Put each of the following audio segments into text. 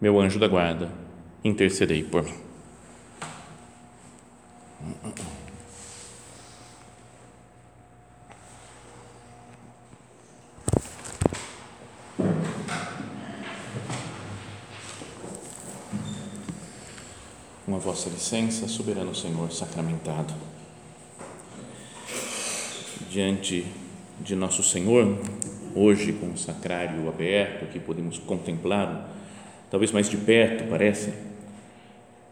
meu anjo da guarda, intercedei por mim. Com a vossa licença, soberano Senhor sacramentado, diante de nosso Senhor, hoje com o sacrário aberto, que podemos contemplá-lo talvez mais de perto, parece.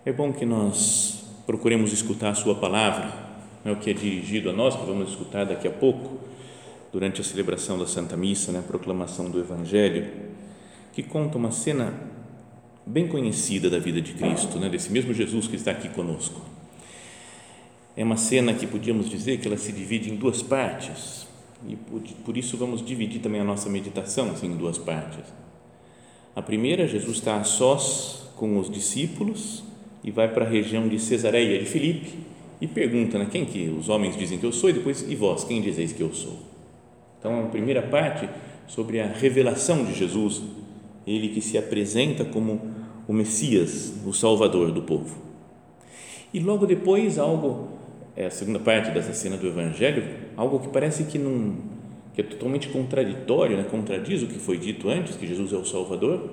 É bom que nós procuremos escutar a Sua palavra, é o que é dirigido a nós, que vamos escutar daqui a pouco, durante a celebração da Santa Missa, né, a proclamação do Evangelho, que conta uma cena bem conhecida da vida de Cristo, né, desse mesmo Jesus que está aqui conosco. É uma cena que podíamos dizer que ela se divide em duas partes, e por, por isso vamos dividir também a nossa meditação assim, em duas partes a primeira, Jesus está a sós com os discípulos e vai para a região de Cesareia de Filipe e pergunta, né, quem que os homens dizem que eu sou e depois, e vós, quem dizeis que eu sou? Então, a primeira parte sobre a revelação de Jesus, ele que se apresenta como o Messias, o Salvador do povo. E logo depois, algo, é a segunda parte dessa cena do Evangelho, algo que parece que não que é totalmente contraditório, né? contradiz o que foi dito antes, que Jesus é o Salvador,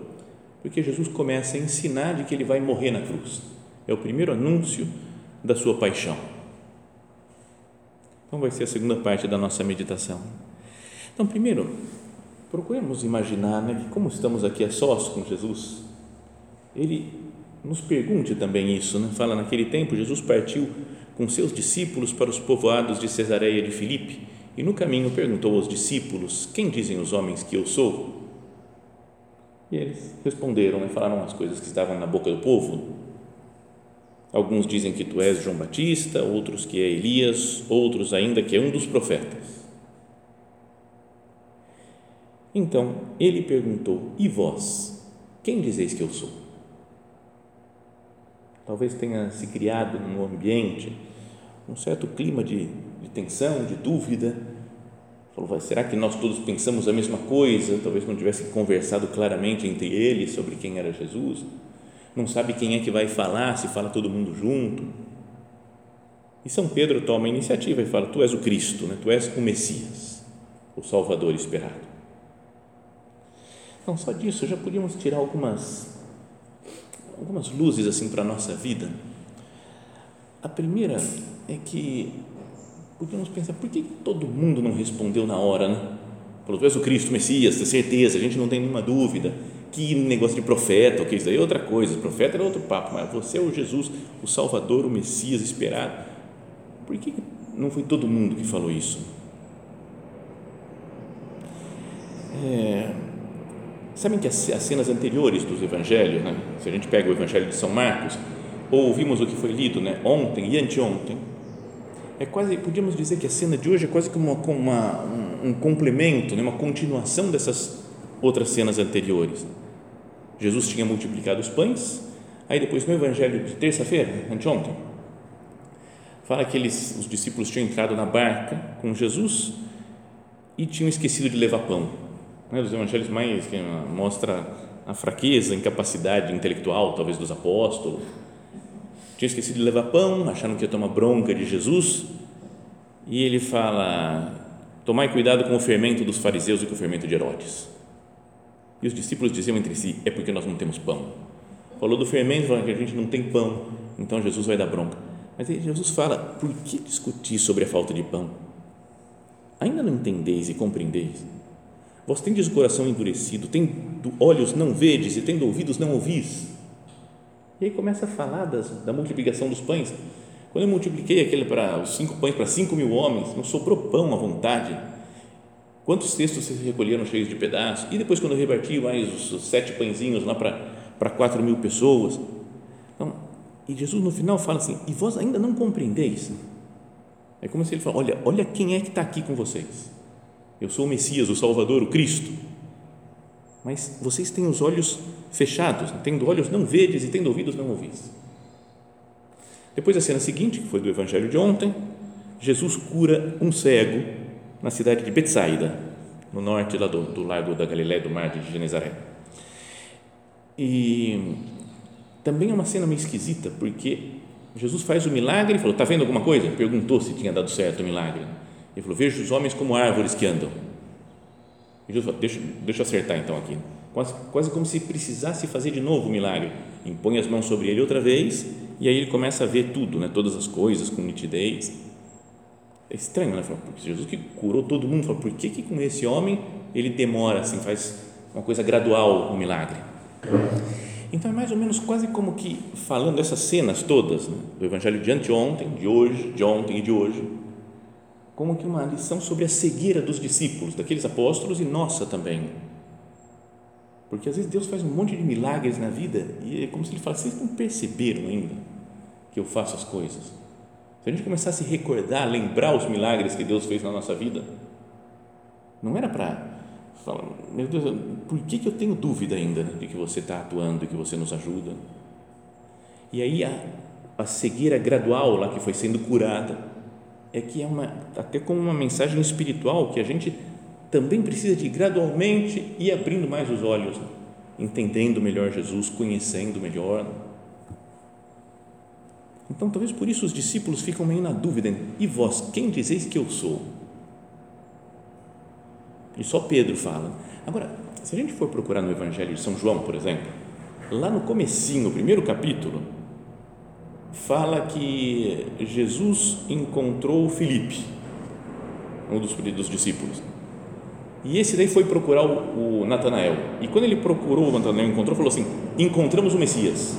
porque Jesus começa a ensinar de que ele vai morrer na cruz. É o primeiro anúncio da sua paixão. Então vai ser a segunda parte da nossa meditação. Então, primeiro, procuremos imaginar né, que como estamos aqui a sós com Jesus, ele nos pergunte também isso, né? Fala naquele tempo Jesus partiu com seus discípulos para os povoados de Cesareia de Filipe e no caminho perguntou aos discípulos: Quem dizem os homens que eu sou? E eles responderam e falaram as coisas que estavam na boca do povo. Alguns dizem que tu és João Batista, outros que é Elias, outros ainda que é um dos profetas. Então ele perguntou: E vós, quem dizeis que eu sou? Talvez tenha se criado num ambiente um certo clima de, de tensão, de dúvida. Falou, será que nós todos pensamos a mesma coisa? Talvez não tivesse conversado claramente entre eles sobre quem era Jesus. Não sabe quem é que vai falar, se fala todo mundo junto. E São Pedro toma a iniciativa e fala: Tu és o Cristo, né? tu és o Messias, o Salvador esperado. Então, só disso já podíamos tirar algumas, algumas luzes assim para a nossa vida. A primeira é que podemos pensar, por que todo mundo não respondeu na hora, né? Falou, tu és o Cristo, o Messias, tem certeza, a gente não tem nenhuma dúvida. Que negócio de profeta, ok, isso aí é outra coisa, o profeta era outro papo, mas você é o Jesus, o Salvador, o Messias esperado. Por que não foi todo mundo que falou isso? É, sabem que as, as cenas anteriores dos evangelhos, né? se a gente pega o evangelho de São Marcos, ou ouvimos o que foi lido né, ontem e anteontem, é quase, podíamos dizer que a cena de hoje é quase como uma, uma, um, um complemento, né, uma continuação dessas outras cenas anteriores. Jesus tinha multiplicado os pães, aí depois no evangelho de terça-feira, anteontem, fala que eles, os discípulos tinham entrado na barca com Jesus e tinham esquecido de levar pão. Né, dos evangelhos mais que mostra a fraqueza, a incapacidade intelectual, talvez dos apóstolos, tinha esquecido de levar pão, acharam que ia tomar bronca de Jesus, e ele fala: Tomai cuidado com o fermento dos fariseus e com o fermento de Herodes. E os discípulos diziam entre si: É porque nós não temos pão. Falou do fermento, falando que a gente não tem pão, então Jesus vai dar bronca. Mas aí Jesus fala: Por que discutir sobre a falta de pão? Ainda não entendeis e compreendeis? Vós tendes o coração endurecido, tendo olhos não vedes e tendo ouvidos não ouvis. E aí começa a falar das, da multiplicação dos pães. Quando eu multipliquei aquele para os cinco pães para cinco mil homens, não sobrou pão à vontade. Quantos cestos se recolheram cheios de pedaços? E depois, quando eu reparti mais os sete pãezinhos lá para, para quatro mil pessoas. Então, e Jesus no final fala assim: e vós ainda não compreendeis? É como se ele fala: olha, olha quem é que está aqui com vocês. Eu sou o Messias, o Salvador, o Cristo. Mas vocês têm os olhos fechados, tendo olhos não vedes e tendo ouvidos não ouvis. Depois a cena seguinte, que foi do evangelho de ontem, Jesus cura um cego na cidade de Betsaida, no norte lá do, do lago da Galiléia, do mar de Genezaré. E também é uma cena meio esquisita, porque Jesus faz o milagre e falou: Está vendo alguma coisa? Perguntou se tinha dado certo o milagre. Ele falou: Vejo os homens como árvores que andam. E Jesus falou: Deixa, deixa eu acertar então aqui. Quase, quase como se precisasse fazer de novo o milagre. Impõe as mãos sobre ele outra vez e aí ele começa a ver tudo, né? todas as coisas com nitidez. É estranho, né? Porque Jesus que curou todo mundo, falou, por que, que com esse homem ele demora, assim, faz uma coisa gradual o um milagre? Então é mais ou menos quase como que falando dessas cenas todas né? do Evangelho de anteontem, de hoje, de ontem e de hoje, como que uma lição sobre a cegueira dos discípulos, daqueles apóstolos e nossa também. Porque às vezes Deus faz um monte de milagres na vida e é como se ele falasse, vocês não perceberam ainda que eu faço as coisas? Se a gente começar a se recordar, lembrar os milagres que Deus fez na nossa vida, não era para falar, meu Deus, por que, que eu tenho dúvida ainda de que você está atuando e que você nos ajuda? E aí a, a cegueira gradual lá que foi sendo curada é que é uma, até como uma mensagem espiritual que a gente também precisa de gradualmente ir abrindo mais os olhos, entendendo melhor Jesus, conhecendo melhor. Então, talvez por isso os discípulos ficam meio na dúvida: e vós, quem dizeis que eu sou? E só Pedro fala. Agora, se a gente for procurar no Evangelho de São João, por exemplo, lá no comecinho, no primeiro capítulo, fala que Jesus encontrou Filipe, um dos, dos discípulos. E esse daí foi procurar o, o Natanael. E quando ele procurou o Natanael, encontrou, falou assim: encontramos o Messias.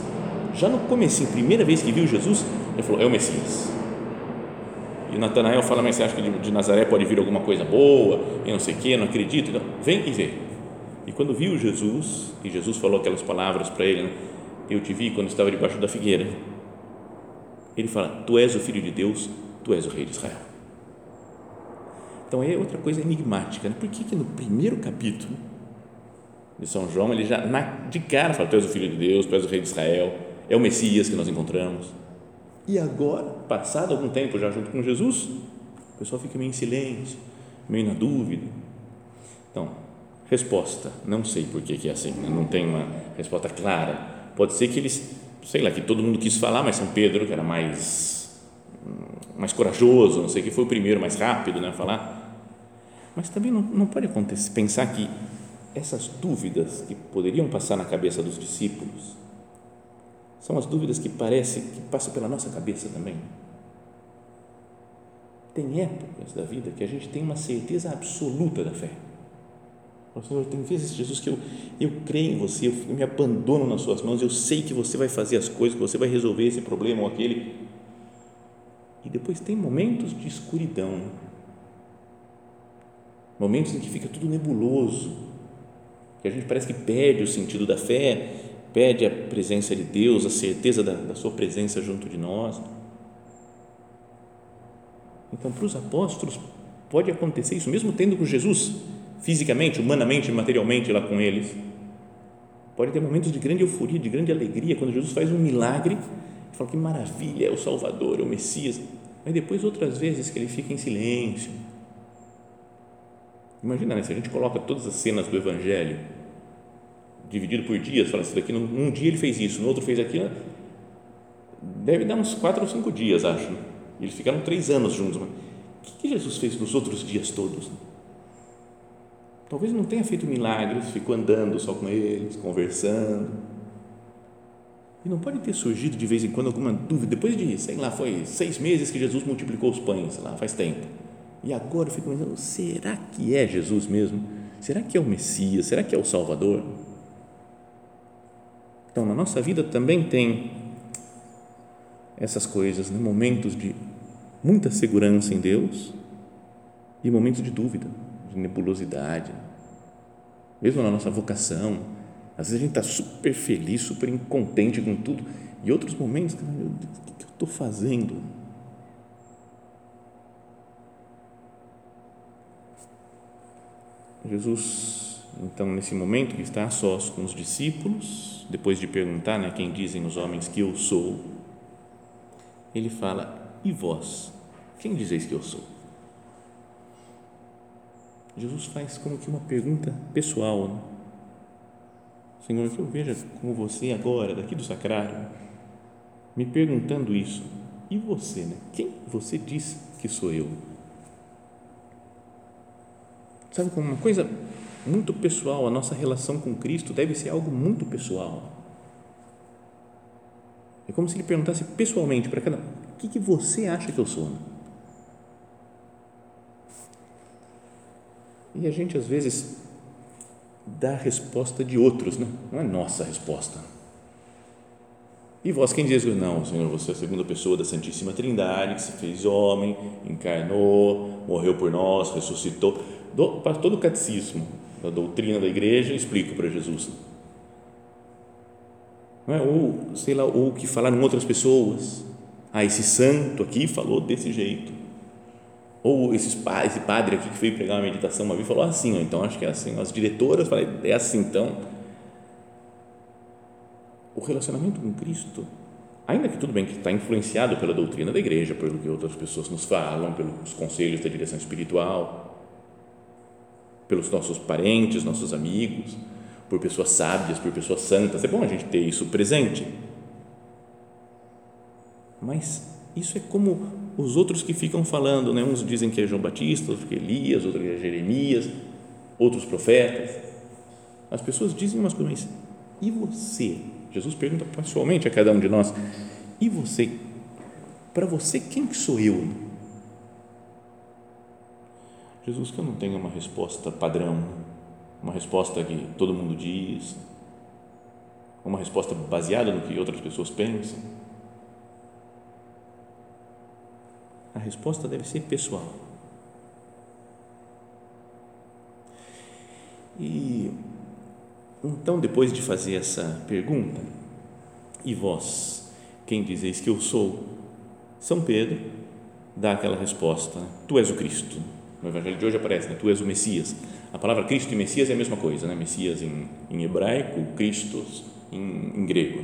Já no começo, primeira vez que viu Jesus, ele falou: é o Messias. E Natanael fala, mas você acha que de, de Nazaré pode vir alguma coisa boa? E não sei o que, não acredito. Então, vem e vê. E quando viu Jesus, e Jesus falou aquelas palavras para ele, né? eu te vi quando estava debaixo da figueira. Ele fala, tu és o Filho de Deus, tu és o Rei de Israel. Então é outra coisa enigmática. Né? Por que, que no primeiro capítulo de São João, ele já na, de cara fala, tu és o Filho de Deus, tu és o Rei de Israel, é o Messias que nós encontramos e agora, passado algum tempo já junto com Jesus, o pessoal fica meio em silêncio, meio na dúvida. Então, resposta, não sei por que, é assim, né? não tem uma resposta clara. Pode ser que eles, sei lá, que todo mundo quis falar, mas São Pedro, que era mais, mais corajoso, não sei, que foi o primeiro, mais rápido né, a falar. Mas também não, não pode acontecer, pensar que essas dúvidas que poderiam passar na cabeça dos discípulos são as dúvidas que parece que passam pela nossa cabeça também. Tem épocas da vida que a gente tem uma certeza absoluta da fé. O Senhor, tem vezes, Jesus, que eu, eu creio em você, eu me abandono nas suas mãos, eu sei que você vai fazer as coisas, que você vai resolver esse problema ou aquele. E depois tem momentos de escuridão, momentos em que fica tudo nebuloso, que a gente parece que perde o sentido da fé pede a presença de Deus, a certeza da, da sua presença junto de nós. Então, para os apóstolos, pode acontecer isso, mesmo tendo com Jesus, fisicamente, humanamente, materialmente lá com eles. Pode ter momentos de grande euforia, de grande alegria, quando Jesus faz um milagre, e fala que maravilha, é o Salvador, é o Messias. Mas depois, outras vezes, que ele fica em silêncio. Imagina, né, se a gente coloca todas as cenas do Evangelho dividido por dias, fala assim, daqui num, dia ele fez isso, no outro fez aquilo, deve dar uns quatro ou cinco dias, acho. Né? Eles ficaram três anos juntos. Mas o que Jesus fez nos outros dias todos? Talvez não tenha feito milagres, ficou andando só com eles, conversando. E não pode ter surgido de vez em quando alguma dúvida. Depois de, sei lá, foi seis meses que Jesus multiplicou os pães, sei lá, faz tempo. E agora eu fico pensando, será que é Jesus mesmo? Será que é o Messias? Será que é o Salvador? Então, na nossa vida também tem essas coisas, né? momentos de muita segurança em Deus e momentos de dúvida, de nebulosidade. Mesmo na nossa vocação, Às vezes a gente está super feliz, super contente com tudo, e outros momentos, o que eu estou fazendo? Jesus, então, nesse momento que está a sós com os discípulos, depois de perguntar, né, quem dizem os homens que eu sou, ele fala: E vós, quem dizeis que eu sou? Jesus faz como que uma pergunta pessoal. Né? Senhor, que eu veja como você agora, daqui do sacrário, me perguntando isso. E você, né? Quem você diz que sou eu? Sabe, como uma coisa muito pessoal, a nossa relação com Cristo deve ser algo muito pessoal. É como se ele perguntasse pessoalmente para cada um: o que, que você acha que eu sou? E a gente às vezes dá a resposta de outros, né? não é nossa resposta. E vós quem diz, não, Senhor, você é a segunda pessoa da Santíssima Trindade, que se fez homem, encarnou, morreu por nós, ressuscitou. Para todo o catecismo, da doutrina da igreja, explico para Jesus. Não é? Ou, sei lá, ou que falaram outras pessoas. Ah, esse santo aqui falou desse jeito. Ou esses, esse padre aqui que veio pregar uma meditação uma vez falou assim, então acho que é assim. As diretoras falaram, é assim então. O relacionamento com Cristo, ainda que tudo bem que está influenciado pela doutrina da igreja, pelo que outras pessoas nos falam, pelos conselhos da direção espiritual, pelos nossos parentes, nossos amigos, por pessoas sábias, por pessoas santas. É bom a gente ter isso presente. Mas isso é como os outros que ficam falando, né? uns dizem que é João Batista, outros que é Elias, outros que é Jeremias, outros profetas. As pessoas dizem umas coisas, mas e você? Jesus pergunta pessoalmente a cada um de nós, e você? Para você, quem que sou eu? Jesus, que eu não tenho uma resposta padrão, uma resposta que todo mundo diz, uma resposta baseada no que outras pessoas pensam A resposta deve ser pessoal. E então, depois de fazer essa pergunta, e vós, quem dizeis que eu sou? São Pedro dá aquela resposta: Tu és o Cristo. No Evangelho de hoje aparece, né? Tu és o Messias. A palavra Cristo e Messias é a mesma coisa, né? Messias em, em hebraico, Cristos em, em grego,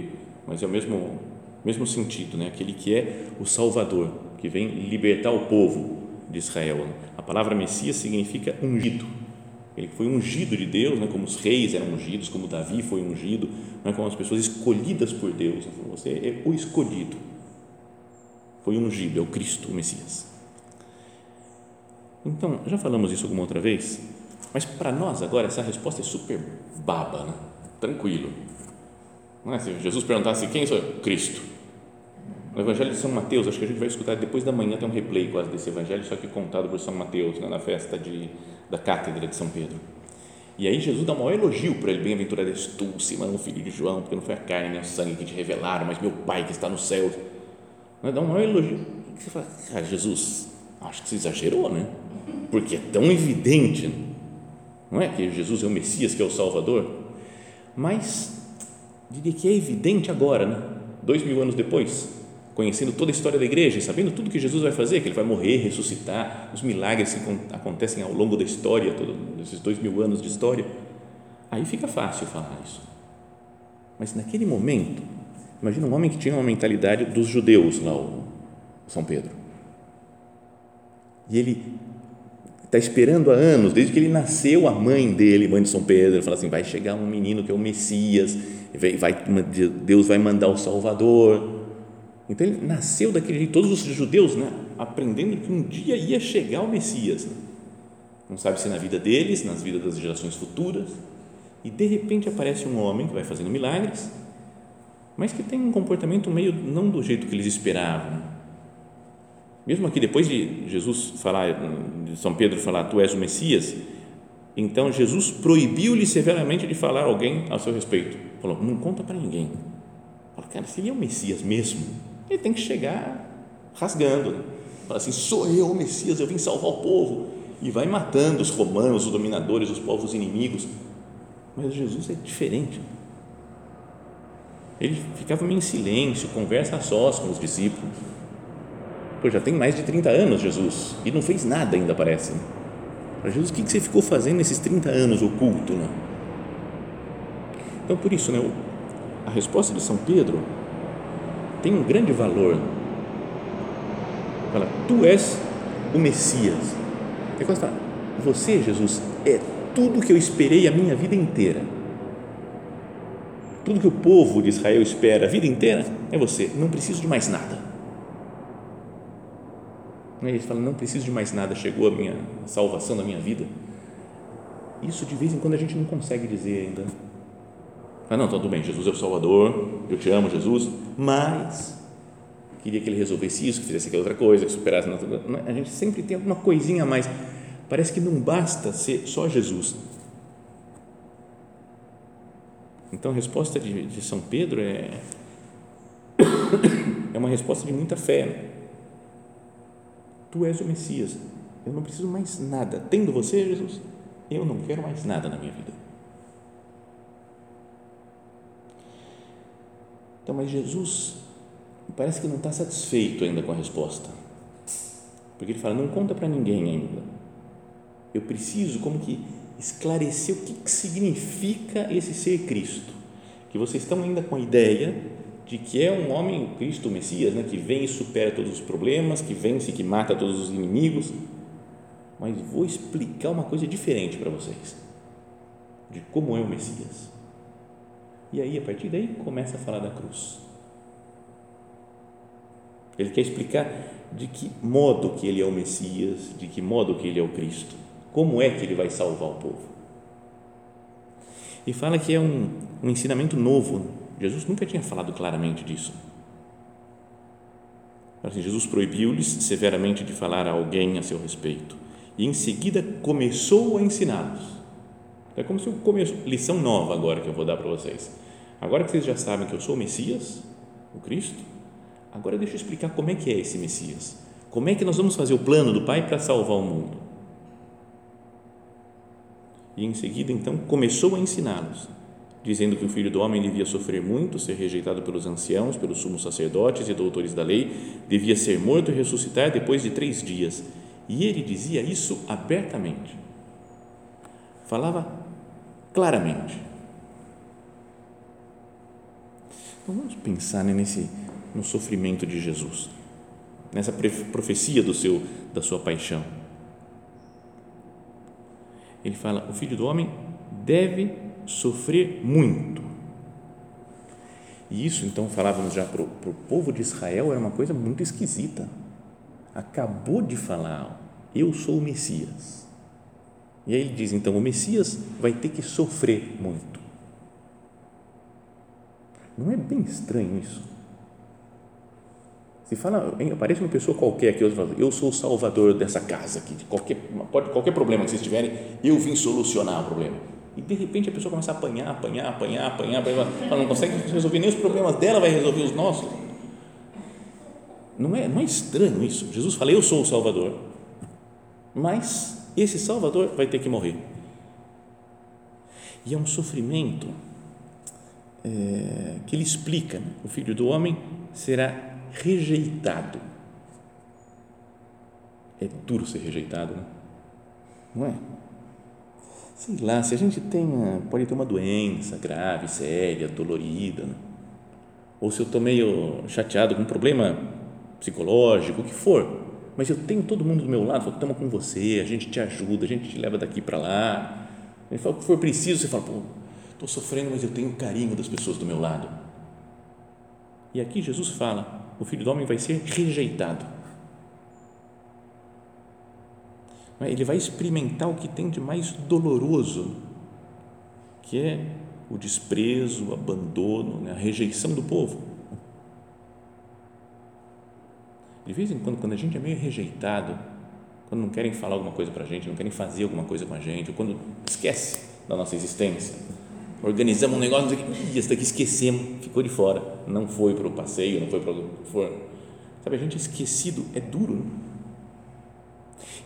mas é o mesmo mesmo sentido, né? Aquele que é o Salvador que vem libertar o povo de Israel. A palavra Messias significa ungido. Ele foi ungido de Deus, né, como os reis eram ungidos, como Davi foi ungido, né, como as pessoas escolhidas por Deus. Você é o escolhido. Foi ungido, é o Cristo, o Messias. Então, já falamos isso alguma outra vez, mas para nós agora essa resposta é super baba, né? tranquilo. É? Se Jesus perguntasse quem sou eu? Cristo no Evangelho de São Mateus, acho que a gente vai escutar depois da manhã, tem um replay quase desse Evangelho, só que contado por São Mateus, né, na festa de, da Cátedra de São Pedro. E aí Jesus dá um maior elogio para ele, bem-aventurado és tu, Simão, filho de João, porque não foi a carne nem o sangue que te revelaram, mas meu Pai que está no céu. Né, dá um maior elogio. Você fala, cara, Jesus, acho que você exagerou, né? Porque é tão evidente, não é? Que Jesus é o Messias, que é o Salvador. Mas, diria que é evidente agora, né? Dois mil anos depois, conhecendo toda a história da igreja, sabendo tudo que Jesus vai fazer, que ele vai morrer, ressuscitar, os milagres que acontecem ao longo da história, todos esses dois mil anos de história, aí fica fácil falar isso. Mas naquele momento, imagina um homem que tinha uma mentalidade dos judeus lá, o São Pedro. E ele está esperando há anos, desde que ele nasceu, a mãe dele, mãe de São Pedro, fala assim: vai chegar um menino que é o Messias, vai, Deus vai mandar o Salvador então ele nasceu daquele jeito, todos os judeus né, aprendendo que um dia ia chegar o Messias. Né? Não sabe se na vida deles, nas vidas das gerações futuras. E de repente aparece um homem que vai fazendo milagres, mas que tem um comportamento meio não do jeito que eles esperavam. Mesmo aqui, depois de Jesus falar, de São Pedro falar, tu és o Messias, então Jesus proibiu-lhe severamente de falar a alguém a seu respeito. Falou, não conta para ninguém. Fala, cara, se ele é o Messias mesmo, ele tem que chegar rasgando. Né? Fala assim: sou eu, o Messias, eu vim salvar o povo. E vai matando os romanos, os dominadores, os povos inimigos. Mas Jesus é diferente. Ele ficava meio em silêncio, conversa a sós com os discípulos. Pô, já tem mais de 30 anos Jesus e não fez nada ainda, parece. Para Jesus, o que você ficou fazendo nesses 30 anos oculto? Né? Então, por isso, né, a resposta de São Pedro tem um grande valor. Fala, tu és o Messias. É quase fala, você, Jesus, é tudo que eu esperei a minha vida inteira. Tudo que o povo de Israel espera a vida inteira é você. Não preciso de mais nada. Ele fala, não preciso de mais nada, chegou a minha salvação da minha vida. Isso de vez em quando a gente não consegue dizer ainda. Ah, não, tudo bem, Jesus é o Salvador, eu te amo, Jesus, mas queria que ele resolvesse isso, que fizesse aquela outra coisa, que superasse. A gente sempre tem alguma coisinha a mais. Parece que não basta ser só Jesus. Então a resposta de, de São Pedro é, é uma resposta de muita fé. Tu és o Messias, eu não preciso mais nada. Tendo você, Jesus, eu não quero mais nada na minha vida. Então, mas Jesus parece que não está satisfeito ainda com a resposta. Porque ele fala: não conta para ninguém ainda. Eu preciso, como que, esclarecer o que, que significa esse ser Cristo. Que vocês estão ainda com a ideia de que é um homem, Cristo, o Messias, né, que vem e supera todos os problemas, que vence, que mata todos os inimigos. Mas vou explicar uma coisa diferente para vocês, de como é o Messias. E aí, a partir daí, começa a falar da cruz. Ele quer explicar de que modo que ele é o Messias, de que modo que ele é o Cristo, como é que ele vai salvar o povo. E fala que é um, um ensinamento novo. Jesus nunca tinha falado claramente disso. Assim, Jesus proibiu-lhes severamente de falar a alguém a seu respeito e em seguida começou a ensiná-los é como se eu começo, lição nova agora que eu vou dar para vocês. Agora que vocês já sabem que eu sou o Messias, o Cristo, agora deixa eu explicar como é que é esse Messias. Como é que nós vamos fazer o plano do Pai para salvar o mundo? E em seguida, então, começou a ensiná-los, dizendo que o Filho do Homem devia sofrer muito, ser rejeitado pelos anciãos, pelos sumos sacerdotes e doutores da lei, devia ser morto e ressuscitar depois de três dias. E ele dizia isso abertamente. Falava claramente. Então vamos pensar né, nesse no sofrimento de Jesus, nessa profecia do seu da sua paixão. Ele fala: o Filho do homem deve sofrer muito. E isso, então, falávamos já para o povo de Israel, era uma coisa muito esquisita. Acabou de falar, eu sou o Messias e aí ele diz: então, o Messias vai ter que sofrer muito. Não é bem estranho isso? Se fala, aparece uma pessoa qualquer que eu sou o salvador dessa casa aqui, de qualquer, pode, qualquer problema que vocês tiverem, eu vim solucionar o problema. E de repente a pessoa começa a apanhar, apanhar, apanhar, apanhar, apanhar ela não consegue resolver nem os problemas dela, vai resolver os nossos. Não é, não é estranho isso? Jesus fala, eu sou o Salvador, mas esse Salvador vai ter que morrer. E é um sofrimento é, que ele explica: né? o filho do homem será rejeitado. É duro ser rejeitado, né? não é? Sei lá, se a gente tem, pode ter uma doença grave, séria, dolorida, né? ou se eu estou meio chateado com um problema psicológico, o que for, mas eu tenho todo mundo do meu lado, estamos com você, a gente te ajuda, a gente te leva daqui para lá. Ele fala, o que for preciso, você fala, pô, estou sofrendo, mas eu tenho carinho das pessoas do meu lado. E aqui Jesus fala, o Filho do Homem vai ser rejeitado. Ele vai experimentar o que tem de mais doloroso, que é o desprezo, o abandono, né, a rejeição do povo de vez em quando, quando a gente é meio rejeitado, quando não querem falar alguma coisa para a gente, não querem fazer alguma coisa com a gente, ou quando esquece da nossa existência, organizamos um negócio, e esse daqui esquecemos, ficou de fora, não foi para o passeio, não foi para o for. Sabe, a gente é esquecido é duro. Né?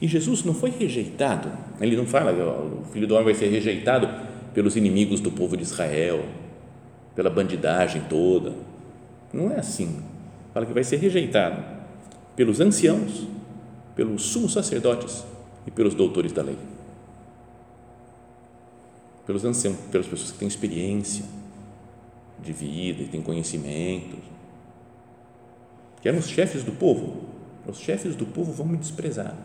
E Jesus não foi rejeitado, ele não fala, o filho do homem vai ser rejeitado pelos inimigos do povo de Israel, pela bandidagem toda. Não é assim. Fala que vai ser rejeitado pelos anciãos, pelos sumos sacerdotes e pelos doutores da lei. Pelos anciãos, pelas pessoas que têm experiência de vida e têm conhecimento, que eram os chefes do povo. Os chefes do povo vão me desprezar.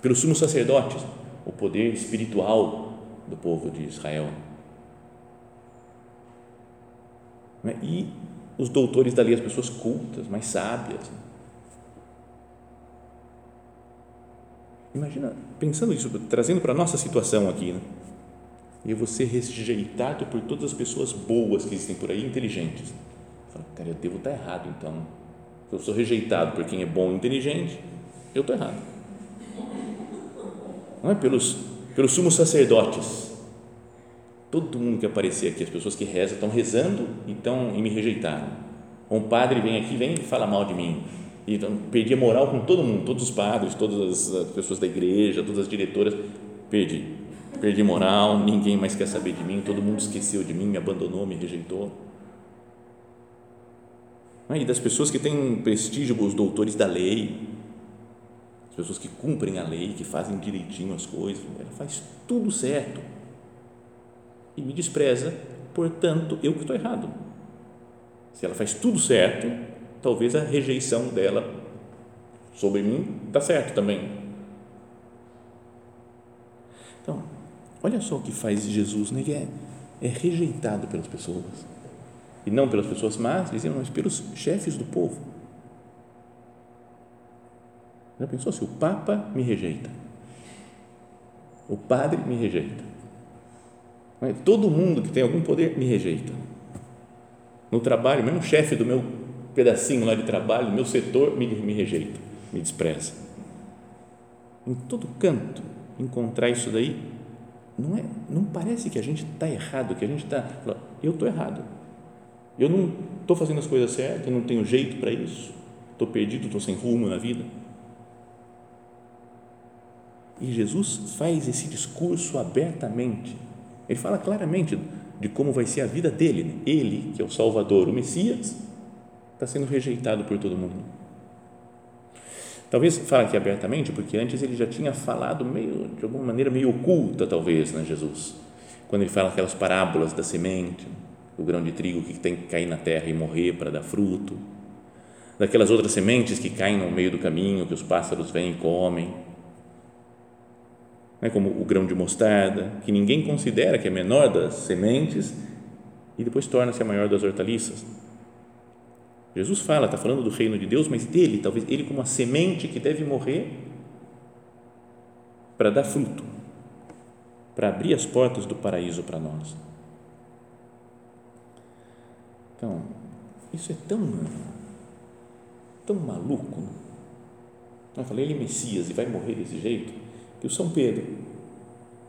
Pelos sumos sacerdotes, o poder espiritual do povo de Israel. Né? E os doutores da lei, as pessoas cultas, mais sábias. Imagina, pensando isso, trazendo para a nossa situação aqui, né? e você rejeitado por todas as pessoas boas que existem por aí, inteligentes. Fala, cara, eu devo estar errado então. Eu sou rejeitado por quem é bom e inteligente, eu estou errado. Não é pelos, pelos sumos sacerdotes. Todo mundo que aparecer aqui, as pessoas que rezam, estão rezando e, e me rejeitaram. Um padre vem aqui, vem e fala mal de mim. E então, perdi a moral com todo mundo, todos os padres, todas as pessoas da igreja, todas as diretoras. Perdi. Perdi moral, ninguém mais quer saber de mim, todo mundo esqueceu de mim, me abandonou, me rejeitou. E das pessoas que têm prestígio, os doutores da lei, as pessoas que cumprem a lei, que fazem direitinho as coisas, ela faz tudo certo e me despreza, portanto, eu que estou errado. Se ela faz tudo certo, talvez a rejeição dela sobre mim está certo também. Então, olha só o que faz Jesus, né? é, é rejeitado pelas pessoas. E não pelas pessoas más, diziam, mas pelos chefes do povo. Já pensou se o Papa me rejeita? O padre me rejeita. Todo mundo que tem algum poder me rejeita. No trabalho, mesmo o chefe do meu pedacinho lá de trabalho, do meu setor, me, me rejeita, me despreza. Em todo canto, encontrar isso daí, não, é, não parece que a gente está errado, que a gente está. Eu estou errado. Eu não estou fazendo as coisas certas, eu não tenho jeito para isso, estou perdido, estou sem rumo na vida. E Jesus faz esse discurso abertamente. Ele fala claramente de como vai ser a vida dele. Né? Ele, que é o Salvador, o Messias, está sendo rejeitado por todo mundo. Talvez fale aqui abertamente, porque antes ele já tinha falado meio, de alguma maneira meio oculta, talvez, né, Jesus, quando ele fala aquelas parábolas da semente, do grão de trigo que tem que cair na terra e morrer para dar fruto, daquelas outras sementes que caem no meio do caminho, que os pássaros vêm e comem, né, como o grão de mostarda, que ninguém considera que é menor das sementes e depois torna-se a maior das hortaliças. Jesus fala, está falando do reino de Deus, mas dele, talvez ele como a semente que deve morrer para dar fruto, para abrir as portas do paraíso para nós. Então, isso é tão, tão maluco. Eu falei, ele é Messias e vai morrer desse jeito que o São Pedro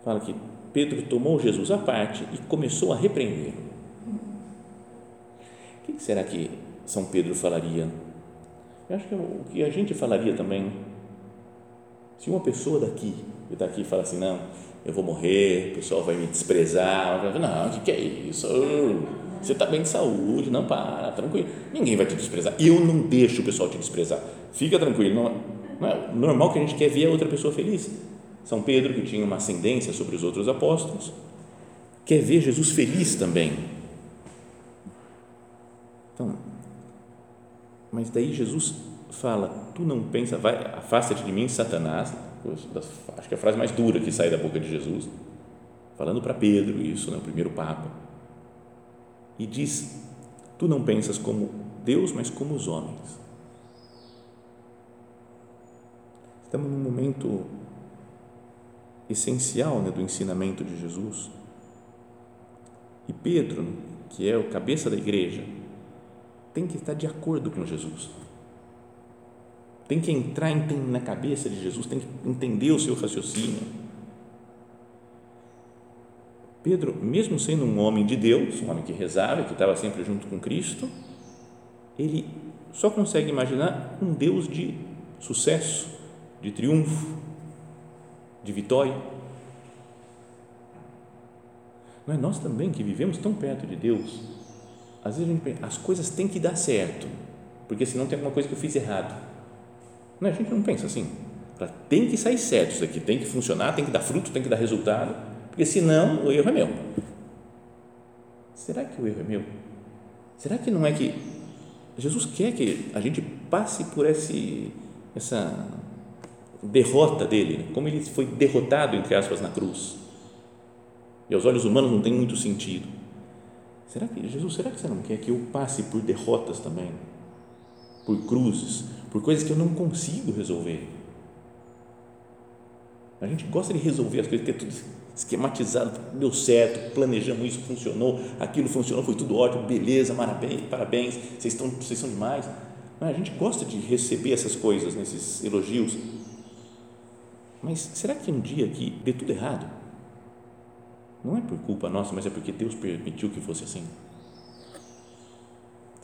fala que Pedro tomou Jesus à parte e começou a repreender. O que será que São Pedro falaria? Eu acho que é o que a gente falaria também. Se uma pessoa daqui, que está aqui, fala assim, não, eu vou morrer, o pessoal vai me desprezar, não, o que é isso? Você está bem de saúde, não para, tranquilo. Ninguém vai te desprezar. Eu não deixo o pessoal te desprezar. Fica tranquilo. Não, não é normal que a gente quer ver a outra pessoa feliz. São Pedro, que tinha uma ascendência sobre os outros apóstolos, quer ver Jesus feliz também. Então, mas daí Jesus fala: Tu não pensa, vai, afasta-te de mim, Satanás. Acho que é a frase mais dura que sai da boca de Jesus, falando para Pedro, isso, né, o primeiro Papa. E diz: Tu não pensas como Deus, mas como os homens. Estamos num momento essencial né, do ensinamento de Jesus. E Pedro, que é o cabeça da igreja, tem que estar de acordo com Jesus. Tem que entrar na cabeça de Jesus, tem que entender o seu raciocínio. Pedro, mesmo sendo um homem de Deus, um homem que rezava, que estava sempre junto com Cristo, ele só consegue imaginar um Deus de sucesso, de triunfo, de vitória. Não é nós também que vivemos tão perto de Deus? Às vezes a gente pensa, as coisas têm que dar certo, porque senão tem alguma coisa que eu fiz errado. Não, a gente não pensa assim. Tem que sair certo isso aqui, tem que funcionar, tem que dar fruto, tem que dar resultado, porque senão o erro é meu. Será que o erro é meu? Será que não é que Jesus quer que a gente passe por esse, essa derrota dele, como ele foi derrotado, entre aspas, na cruz? E aos olhos humanos não tem muito sentido. Será que, Jesus, será que você não quer que eu passe por derrotas também? Por cruzes, por coisas que eu não consigo resolver? A gente gosta de resolver as coisas, ter tudo esquematizado, deu certo, planejamos isso, funcionou, aquilo funcionou, foi tudo ótimo, beleza, parabéns, parabéns vocês, estão, vocês são demais. A gente gosta de receber essas coisas, nesses elogios. Mas será que um dia que dê tudo errado, não é por culpa nossa, mas é porque Deus permitiu que fosse assim?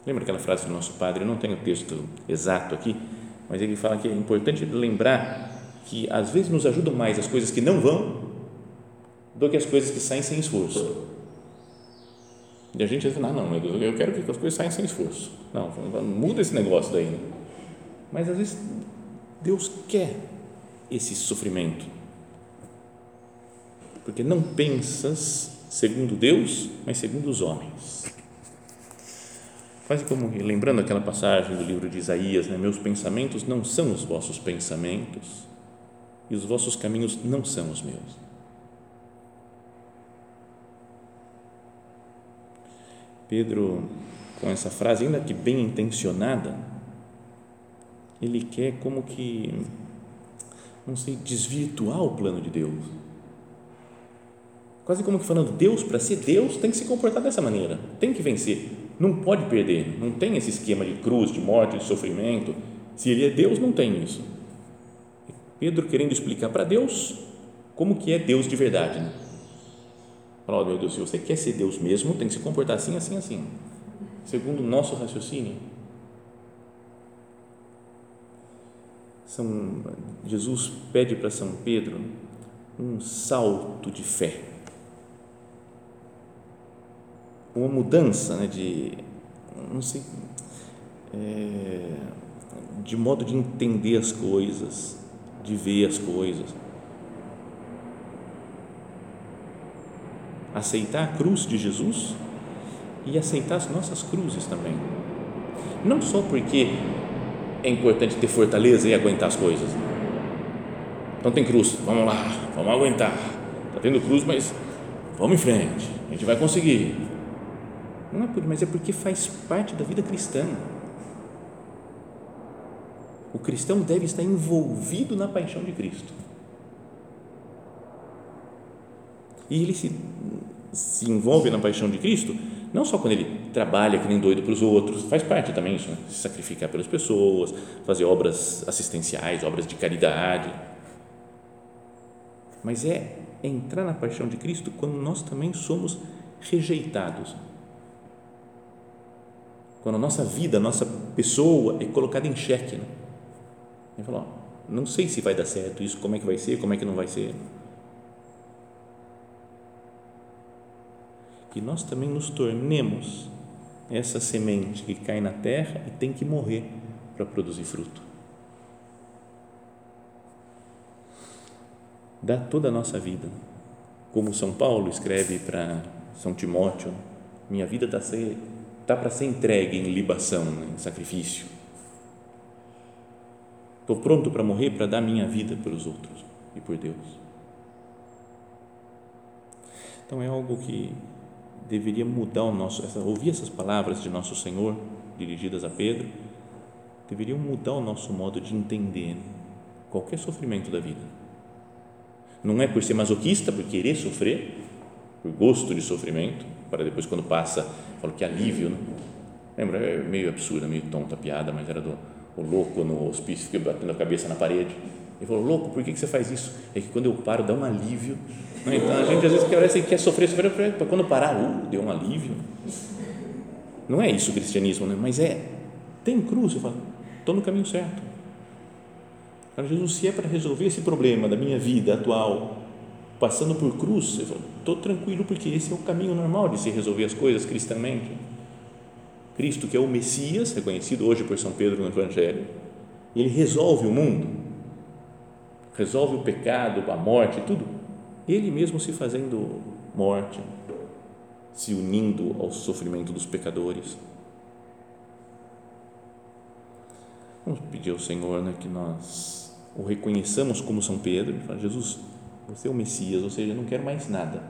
Lembra aquela frase do nosso padre? Eu não tenho o texto exato aqui, mas ele fala que é importante lembrar que às vezes nos ajudam mais as coisas que não vão do que as coisas que saem sem esforço. E a gente diz, não, não, eu quero que as coisas saiam sem esforço. Não, muda esse negócio daí. Né? Mas às vezes Deus quer esse sofrimento. Porque não pensas segundo Deus, mas segundo os homens. Quase como lembrando aquela passagem do livro de Isaías, né? meus pensamentos não são os vossos pensamentos e os vossos caminhos não são os meus. Pedro, com essa frase, ainda que bem intencionada, ele quer como que, não sei, desvirtuar o plano de Deus. Quase como que falando, Deus, para ser Deus, tem que se comportar dessa maneira, tem que vencer, não pode perder, não tem esse esquema de cruz, de morte, de sofrimento. Se ele é Deus, não tem isso. Pedro querendo explicar para Deus como que é Deus de verdade. Né? Fala, oh, meu Deus, se você quer ser Deus mesmo, tem que se comportar assim, assim, assim, segundo o nosso raciocínio. São, Jesus pede para São Pedro um salto de fé, uma mudança né, de, não sei, é, de modo de entender as coisas, de ver as coisas aceitar a cruz de Jesus e aceitar as nossas cruzes também. Não só porque é importante ter fortaleza e aguentar as coisas. Então tem cruz, vamos lá, vamos aguentar. Está tendo cruz, mas vamos em frente, a gente vai conseguir. Não é por, mas é porque faz parte da vida cristã. O cristão deve estar envolvido na paixão de Cristo. E ele se se envolve na paixão de Cristo, não só quando ele trabalha que nem doido para os outros, faz parte também isso, né? se sacrificar pelas pessoas, fazer obras assistenciais, obras de caridade, mas é entrar na paixão de Cristo quando nós também somos rejeitados, quando a nossa vida, a nossa pessoa é colocada em xeque, né? Ele falou, não sei se vai dar certo isso, como é que vai ser, como é que não vai ser, que nós também nos tornemos essa semente que cai na terra e tem que morrer para produzir fruto. Dá toda a nossa vida. Como São Paulo escreve para São Timóteo, minha vida está tá para ser entregue em libação, em sacrifício. Estou pronto para morrer para dar minha vida pelos outros e por Deus. Então é algo que deveria mudar o nosso, essa, ouvir essas palavras de nosso Senhor dirigidas a Pedro, deveriam mudar o nosso modo de entender qualquer sofrimento da vida. Não é por ser masoquista, por querer sofrer, por gosto de sofrimento, para depois quando passa, falo que alívio, né? Lembra? É meio absurda, meio tonta a piada, mas era do o louco no hospício batendo a cabeça na parede. Ele falou, louco, por que, que você faz isso? É que quando eu paro dá um alívio então a gente às vezes parece que quer sofrer, sofrer, para quando parar, uh, deu um alívio. Não é isso o cristianismo, né? mas é. Tem cruz, eu falo, estou no caminho certo. Cara, Jesus, se é para resolver esse problema da minha vida atual, passando por cruz, estou tranquilo porque esse é o caminho normal de se resolver as coisas cristamente. Cristo, que é o Messias, reconhecido hoje por São Pedro no Evangelho, ele resolve o mundo, resolve o pecado, a morte, tudo. Ele mesmo se fazendo morte, se unindo ao sofrimento dos pecadores. Vamos pedir ao Senhor né, que nós o reconheçamos como São Pedro e falar, Jesus, você é o Messias, ou seja, eu não quero mais nada.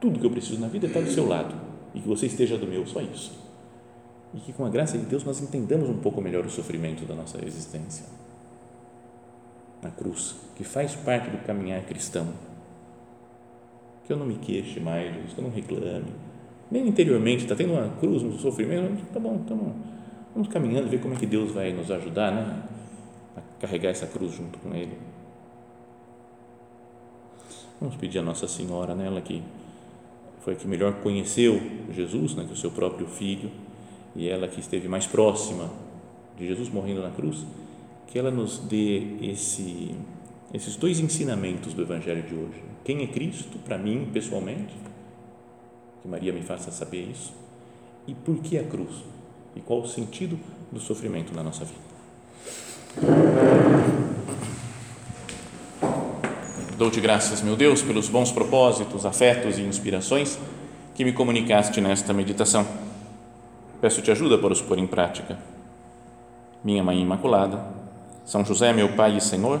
Tudo que eu preciso na vida está do seu lado e que você esteja do meu, só isso. E que com a graça de Deus nós entendamos um pouco melhor o sofrimento da nossa existência. Na cruz, que faz parte do caminhar cristão. Que eu não me queixe mais, que eu não reclame. Nem interiormente, está tendo uma cruz, um sofrimento, tá bom, tá bom Vamos caminhando, ver como é que Deus vai nos ajudar né? a carregar essa cruz junto com Ele. Vamos pedir a Nossa Senhora, né? ela que foi a que melhor conheceu Jesus, né? que o seu próprio filho, e ela que esteve mais próxima de Jesus morrendo na cruz, que ela nos dê esse, esses dois ensinamentos do Evangelho de hoje. Quem é Cristo, para mim, pessoalmente, que Maria me faça saber isso, e por que a cruz? e qual o sentido do sofrimento na nossa vida. Dou-te graças, meu Deus, pelos bons propósitos, afetos e inspirações que me comunicaste nesta meditação. Peço-te ajuda para os pôr em prática. Minha Mãe Imaculada, São José, meu Pai e Senhor,